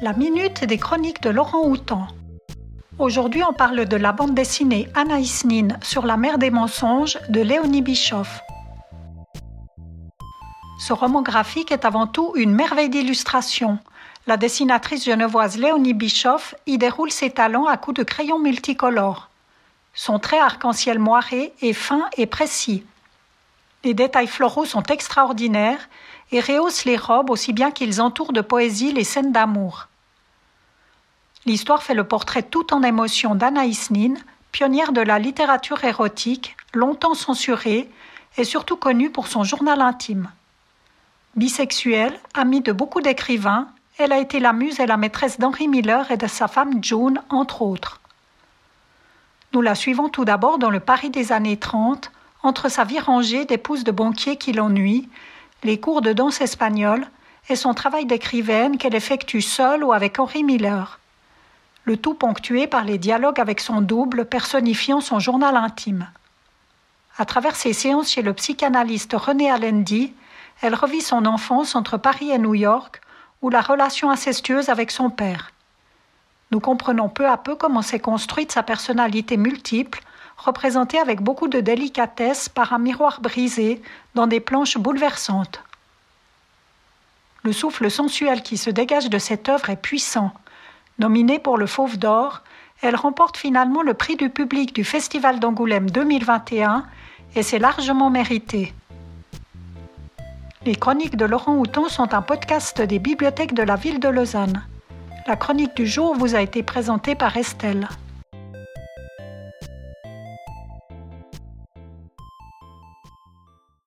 La minute des chroniques de Laurent Houtan. Aujourd'hui, on parle de la bande dessinée Anaïs Nin sur la mer des mensonges de Léonie Bischoff. Ce roman graphique est avant tout une merveille d'illustration. La dessinatrice genevoise Léonie Bischoff y déroule ses talents à coups de crayons multicolores. Son trait arc-en-ciel moiré est fin et précis. Les détails floraux sont extraordinaires et rehaussent les robes aussi bien qu'ils entourent de poésie les scènes d'amour. L'histoire fait le portrait tout en émotion d'Anaïs Nin, pionnière de la littérature érotique, longtemps censurée et surtout connue pour son journal intime. Bisexuelle, amie de beaucoup d'écrivains, elle a été la muse et la maîtresse d'Henry Miller et de sa femme June, entre autres. Nous la suivons tout d'abord dans le Paris des années 30, entre sa vie rangée d'épouse de banquier qui l'ennuie, les cours de danse espagnole et son travail d'écrivaine qu'elle effectue seule ou avec Henry Miller. Le tout ponctué par les dialogues avec son double personnifiant son journal intime. À travers ses séances chez le psychanalyste René Allendy, elle revit son enfance entre Paris et New York, ou la relation incestueuse avec son père. Nous comprenons peu à peu comment s'est construite sa personnalité multiple, représentée avec beaucoup de délicatesse par un miroir brisé dans des planches bouleversantes. Le souffle sensuel qui se dégage de cette œuvre est puissant. Nominée pour le Fauve d'Or, elle remporte finalement le prix du public du Festival d'Angoulême 2021 et c'est largement mérité. Les chroniques de Laurent Houton sont un podcast des bibliothèques de la ville de Lausanne. La chronique du jour vous a été présentée par Estelle.